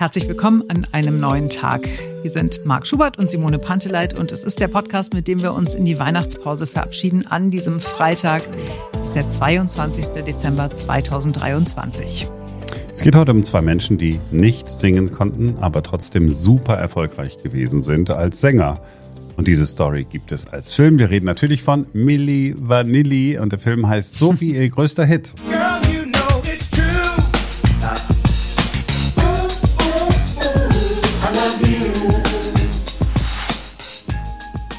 Herzlich willkommen an einem neuen Tag. Wir sind Marc Schubert und Simone Panteleit und es ist der Podcast, mit dem wir uns in die Weihnachtspause verabschieden an diesem Freitag. Es ist der 22. Dezember 2023. Es geht heute um zwei Menschen, die nicht singen konnten, aber trotzdem super erfolgreich gewesen sind als Sänger. Und diese Story gibt es als Film. Wir reden natürlich von Milli Vanilli und der Film heißt so wie ihr größter Hit.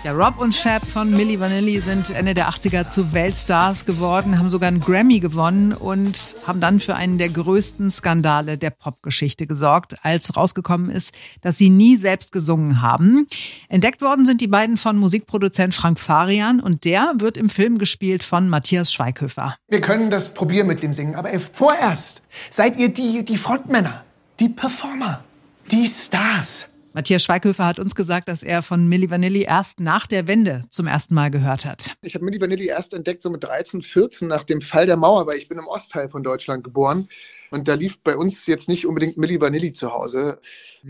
Ja, Rob und Fab von Milli Vanilli sind Ende der 80er zu Weltstars geworden, haben sogar einen Grammy gewonnen und haben dann für einen der größten Skandale der Popgeschichte gesorgt, als rausgekommen ist, dass sie nie selbst gesungen haben. Entdeckt worden sind die beiden von Musikproduzent Frank Farian und der wird im Film gespielt von Matthias Schweighöfer. Wir können das probieren mit dem Singen, aber vorerst seid ihr die, die Frontmänner, die Performer, die Stars. Matthias Schweighöfer hat uns gesagt, dass er von Milli Vanilli erst nach der Wende zum ersten Mal gehört hat. Ich habe Milli Vanilli erst entdeckt, so mit 13, 14 nach dem Fall der Mauer, weil ich bin im Ostteil von Deutschland geboren. Und da lief bei uns jetzt nicht unbedingt Milli Vanilli zu Hause.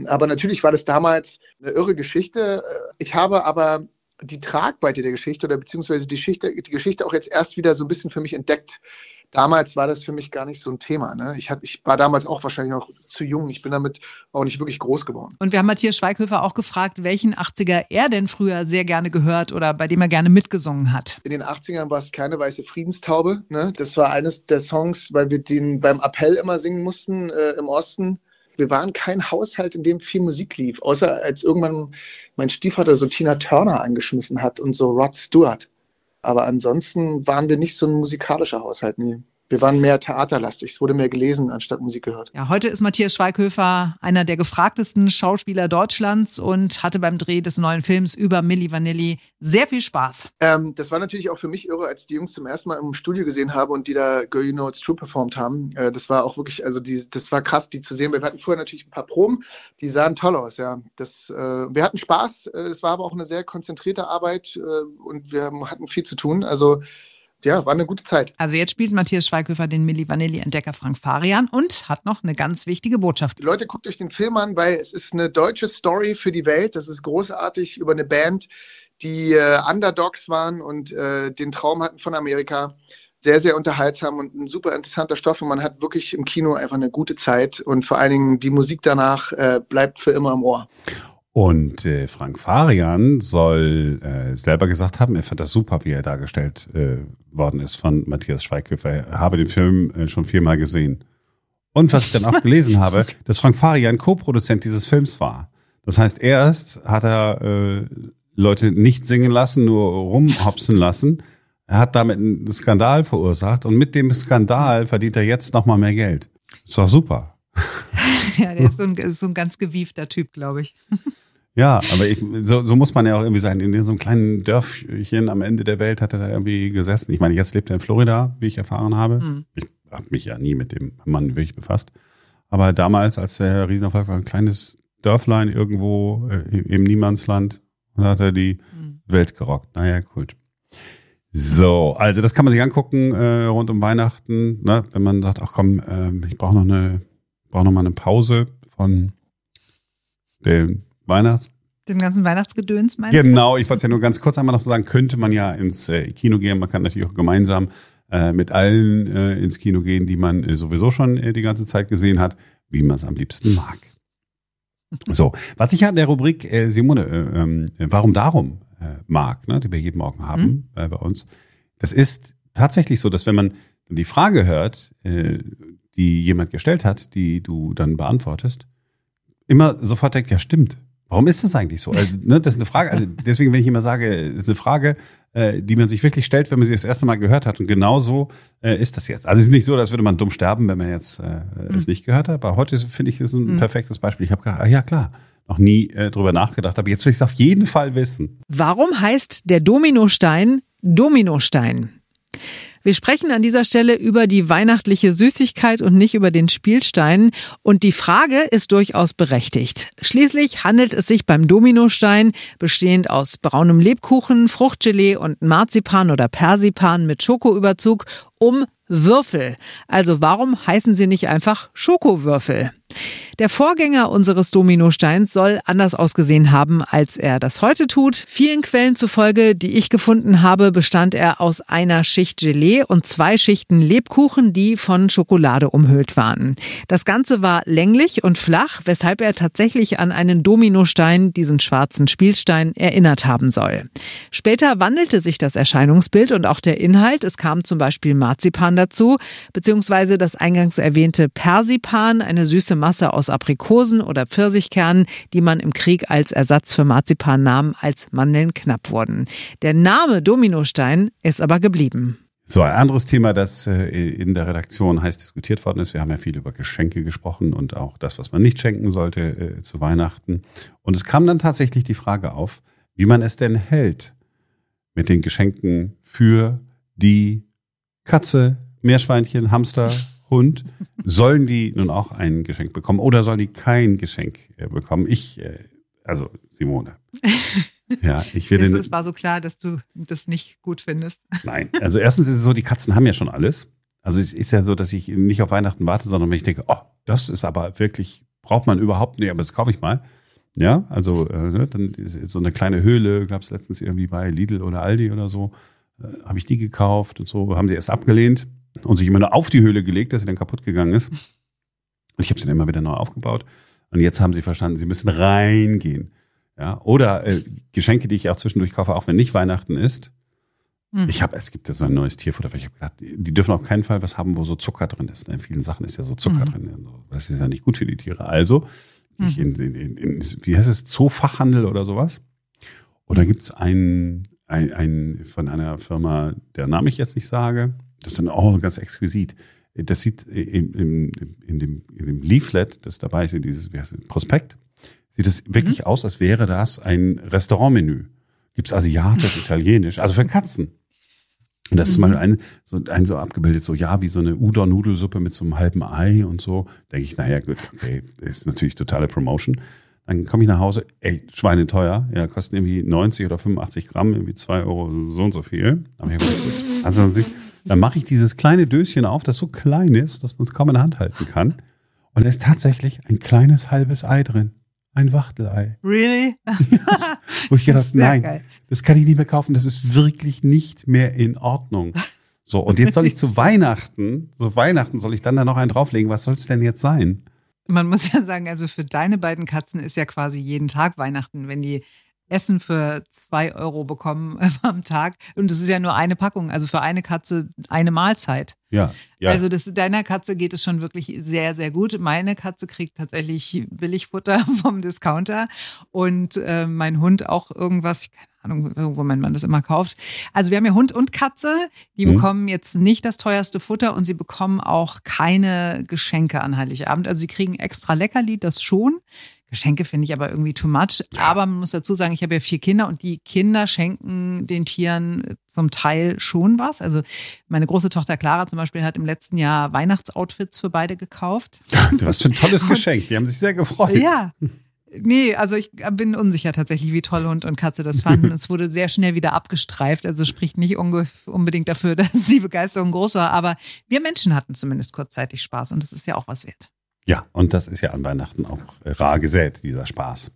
Aber natürlich war das damals eine irre Geschichte. Ich habe aber die Tragweite der Geschichte oder beziehungsweise die Geschichte, die Geschichte auch jetzt erst wieder so ein bisschen für mich entdeckt damals war das für mich gar nicht so ein Thema. Ne? Ich, hab, ich war damals auch wahrscheinlich noch zu jung. Ich bin damit auch nicht wirklich groß geworden. Und wir haben Matthias Schweighöfer auch gefragt, welchen 80er er denn früher sehr gerne gehört oder bei dem er gerne mitgesungen hat. In den 80ern war es keine weiße Friedenstaube. Ne? Das war eines der Songs, weil wir den beim Appell immer singen mussten äh, im Osten. Wir waren kein Haushalt, in dem viel Musik lief, außer als irgendwann mein Stiefvater so Tina Turner angeschmissen hat und so Rod Stewart. Aber ansonsten waren wir nicht so ein musikalischer Haushalt. Nee. Wir waren mehr theaterlastig. Es wurde mehr gelesen, anstatt Musik gehört. Ja, heute ist Matthias Schweighöfer einer der gefragtesten Schauspieler Deutschlands und hatte beim Dreh des neuen Films über Milli Vanilli sehr viel Spaß. Ähm, das war natürlich auch für mich irre, als die Jungs zum ersten Mal im Studio gesehen habe und die da Girl You Know It's True performt haben. Äh, das war auch wirklich, also die, das war krass, die zu sehen. Wir hatten vorher natürlich ein paar Proben, die sahen toll aus, ja. Das, äh, wir hatten Spaß, äh, es war aber auch eine sehr konzentrierte Arbeit äh, und wir hatten viel zu tun. Also ja, war eine gute Zeit. Also jetzt spielt Matthias Schweighöfer den Milli Vanilli-Entdecker Frank Farian und hat noch eine ganz wichtige Botschaft. Die Leute, guckt euch den Film an, weil es ist eine deutsche Story für die Welt. Das ist großartig über eine Band, die äh, Underdogs waren und äh, den Traum hatten von Amerika. Sehr, sehr unterhaltsam und ein super interessanter Stoff und man hat wirklich im Kino einfach eine gute Zeit und vor allen Dingen die Musik danach äh, bleibt für immer im Ohr. Und äh, Frank Farian soll äh, selber gesagt haben, er fand das super, wie er dargestellt äh, worden ist von Matthias Schweighöfer. Er habe den Film äh, schon viermal gesehen. Und was ich dann auch gelesen habe, dass Frank Farian Co-Produzent dieses Films war. Das heißt, erst hat er äh, Leute nicht singen lassen, nur rumhopsen lassen. Er hat damit einen Skandal verursacht und mit dem Skandal verdient er jetzt nochmal mehr Geld. Ist doch super. Ja, der ist so ein, ist so ein ganz gewiefter Typ, glaube ich. Ja, aber ich, so, so muss man ja auch irgendwie sein. In so einem kleinen Dörfchen am Ende der Welt hat er da irgendwie gesessen. Ich meine, jetzt lebt er in Florida, wie ich erfahren habe. Mhm. Ich habe mich ja nie mit dem Mann wirklich befasst. Aber damals, als der Riesenerfolg war, ein kleines Dörflein irgendwo äh, im Niemandsland, und hat er die mhm. Welt gerockt. Naja, cool. So, also das kann man sich angucken äh, rund um Weihnachten, ne? wenn man sagt, ach komm, äh, ich brauche noch eine, brauche noch mal eine Pause von dem Weihnachts dem ganzen Weihnachtsgedöns meinst genau, du? Genau, ich wollte es ja nur ganz kurz einmal noch so sagen, könnte man ja ins äh, Kino gehen, man kann natürlich auch gemeinsam äh, mit allen äh, ins Kino gehen, die man äh, sowieso schon äh, die ganze Zeit gesehen hat, wie man es am liebsten mag. So, was ich ja in der Rubrik äh, Simone, äh, äh, warum darum mag, ne, die wir jeden Morgen haben mhm. bei uns, das ist tatsächlich so, dass wenn man die Frage hört, äh, die jemand gestellt hat, die du dann beantwortest, immer sofort denkt, ja stimmt, Warum ist das eigentlich so? Also, ne, das ist eine Frage. Also deswegen, wenn ich immer sage, ist eine Frage, äh, die man sich wirklich stellt, wenn man sie das erste Mal gehört hat. Und genau so äh, ist das jetzt. Also es ist nicht so, als würde man dumm sterben, wenn man jetzt äh, mhm. es nicht gehört hat. Aber heute finde ich, ist ein mhm. perfektes Beispiel. Ich habe gedacht, ah, ja klar, noch nie äh, drüber nachgedacht, aber jetzt will ich es auf jeden Fall wissen. Warum heißt der Dominostein Dominostein? Wir sprechen an dieser Stelle über die weihnachtliche Süßigkeit und nicht über den Spielstein. Und die Frage ist durchaus berechtigt. Schließlich handelt es sich beim Dominostein, bestehend aus braunem Lebkuchen, Fruchtgelee und Marzipan oder Persipan mit Schokoüberzug, um Würfel. Also warum heißen sie nicht einfach Schokowürfel? Der Vorgänger unseres Dominosteins soll anders ausgesehen haben, als er das heute tut. Vielen Quellen zufolge, die ich gefunden habe, bestand er aus einer Schicht Gelee und zwei Schichten Lebkuchen, die von Schokolade umhüllt waren. Das Ganze war länglich und flach, weshalb er tatsächlich an einen Dominostein, diesen schwarzen Spielstein, erinnert haben soll. Später wandelte sich das Erscheinungsbild und auch der Inhalt. Es kam zum Beispiel Marzipan dazu, beziehungsweise das eingangs erwähnte Persipan, eine süße Masse aus Aprikosen oder Pfirsichkernen, die man im Krieg als Ersatz für Marzipan nahm, als Mandeln knapp wurden. Der Name Dominostein ist aber geblieben. So, ein anderes Thema, das äh, in der Redaktion heiß diskutiert worden ist. Wir haben ja viel über Geschenke gesprochen und auch das, was man nicht schenken sollte äh, zu Weihnachten. Und es kam dann tatsächlich die Frage auf, wie man es denn hält mit den Geschenken für die Katze, Meerschweinchen, Hamster, Hund. Sollen die nun auch ein Geschenk bekommen oder sollen die kein Geschenk äh, bekommen? Ich, äh, also Simone. Ja, ich will. Es war so klar, dass du das nicht gut findest. Nein, also erstens ist es so, die Katzen haben ja schon alles. Also es ist ja so, dass ich nicht auf Weihnachten warte, sondern wenn ich denke, oh, das ist aber wirklich, braucht man überhaupt nicht, aber das kaufe ich mal. Ja, also äh, ne, dann so eine kleine Höhle gab es letztens irgendwie bei Lidl oder Aldi oder so. Äh, Habe ich die gekauft und so, haben sie erst abgelehnt und sich immer nur auf die Höhle gelegt, dass sie dann kaputt gegangen ist. Und ich habe sie dann immer wieder neu aufgebaut. Und jetzt haben sie verstanden, sie müssen reingehen. Ja, oder äh, Geschenke, die ich auch zwischendurch kaufe, auch wenn nicht Weihnachten ist. Hm. Ich habe, es gibt ja so ein neues Tierfutter, weil ich habe gedacht, die dürfen auf keinen Fall was haben, wo so Zucker drin ist. In vielen Sachen ist ja so Zucker mhm. drin. Das ist ja nicht gut für die Tiere. Also, mhm. ich in, in, in, wie heißt es, Zoofachhandel oder sowas? Oder gibt's ein, ein, ein von einer Firma, der Name ich jetzt nicht sage, das ist dann auch ganz exquisit. Das sieht in, in, in, dem, in dem Leaflet, das dabei ist, in dieses wie heißt das, Prospekt, sieht es wirklich mhm. aus, als wäre das ein Restaurantmenü. Gibt's asiatisch, italienisch, also für Katzen. Und das ist mal mhm. ein so, ein so abgebildet, so ja, wie so eine Udon-Nudelsuppe mit so einem halben Ei und so. Denke ich, naja, gut, okay, ist natürlich totale Promotion. Dann komme ich nach Hause, ey, Schweine teuer, ja, kosten irgendwie 90 oder 85 Gramm, irgendwie zwei Euro, so und so viel. Aber ich gut, also dann mache ich dieses kleine Döschen auf, das so klein ist, dass man es kaum in der Hand halten kann. Und da ist tatsächlich ein kleines halbes Ei drin. Ein Wachtelei. Really? Ja, wo ich gedacht, nein, geil. das kann ich nicht mehr kaufen. Das ist wirklich nicht mehr in Ordnung. So, und jetzt soll ich zu Weihnachten, so Weihnachten soll ich dann da noch einen drauflegen. Was soll es denn jetzt sein? Man muss ja sagen, also für deine beiden Katzen ist ja quasi jeden Tag Weihnachten, wenn die Essen für zwei Euro bekommen am Tag. Und das ist ja nur eine Packung, also für eine Katze eine Mahlzeit. Ja. ja. Also das, deiner Katze geht es schon wirklich sehr, sehr gut. Meine Katze kriegt tatsächlich Billigfutter vom Discounter und äh, mein Hund auch irgendwas, keine Ahnung, wo man das immer kauft. Also wir haben ja Hund und Katze, die mhm. bekommen jetzt nicht das teuerste Futter und sie bekommen auch keine Geschenke an Heiligabend. Also sie kriegen extra Leckerli, das schon. Geschenke finde ich aber irgendwie too much. Aber man muss dazu sagen, ich habe ja vier Kinder und die Kinder schenken den Tieren zum Teil schon was. Also meine große Tochter Clara zum Beispiel hat im letzten Jahr Weihnachtsoutfits für beide gekauft. Was für ein tolles Geschenk. Die haben sich sehr gefreut. Ja. Nee, also ich bin unsicher tatsächlich, wie toll Hund und Katze das fanden. es wurde sehr schnell wieder abgestreift, also spricht nicht unbedingt dafür, dass die Begeisterung groß war. Aber wir Menschen hatten zumindest kurzzeitig Spaß und das ist ja auch was wert. Ja, und das ist ja an Weihnachten auch rar gesät, dieser Spaß.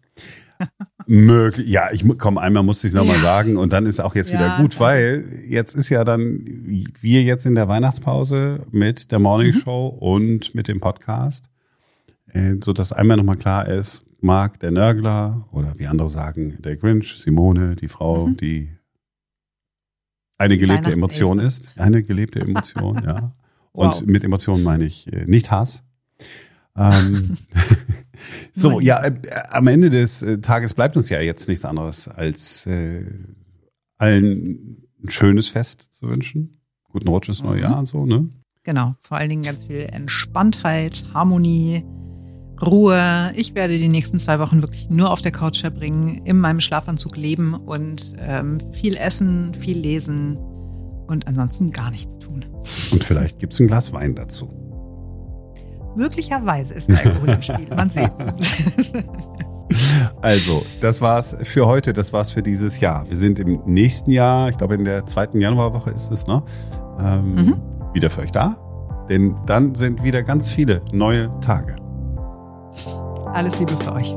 Möglich, ja, ich komm, einmal musste ich es nochmal ja. sagen und dann ist auch jetzt ja, wieder gut, weil jetzt ist ja dann wir jetzt in der Weihnachtspause mit der Morning mhm. Show und mit dem Podcast, äh, so dass einmal nochmal klar ist, Marc, der Nörgler oder wie andere sagen, der Grinch, Simone, die Frau, mhm. die eine gelebte Emotion ist, eine gelebte Emotion, ja. Und wow. mit Emotionen meine ich äh, nicht Hass, ähm, so, ja, äh, am Ende des äh, Tages bleibt uns ja jetzt nichts anderes, als äh, allen ein schönes Fest zu wünschen. Guten Rutsch ins neue mhm. Jahr und so, ne? Genau, vor allen Dingen ganz viel Entspanntheit, Harmonie, Ruhe. Ich werde die nächsten zwei Wochen wirklich nur auf der Couch verbringen, in meinem Schlafanzug leben und ähm, viel essen, viel lesen und ansonsten gar nichts tun. Und vielleicht gibt's ein Glas Wein dazu. Möglicherweise ist Alkohol im Spiel. Man sieht. Also, das war's für heute, das war's für dieses Jahr. Wir sind im nächsten Jahr, ich glaube in der zweiten Januarwoche ist es, ne? Ähm, mhm. wieder für euch da, denn dann sind wieder ganz viele neue Tage. Alles Liebe für euch.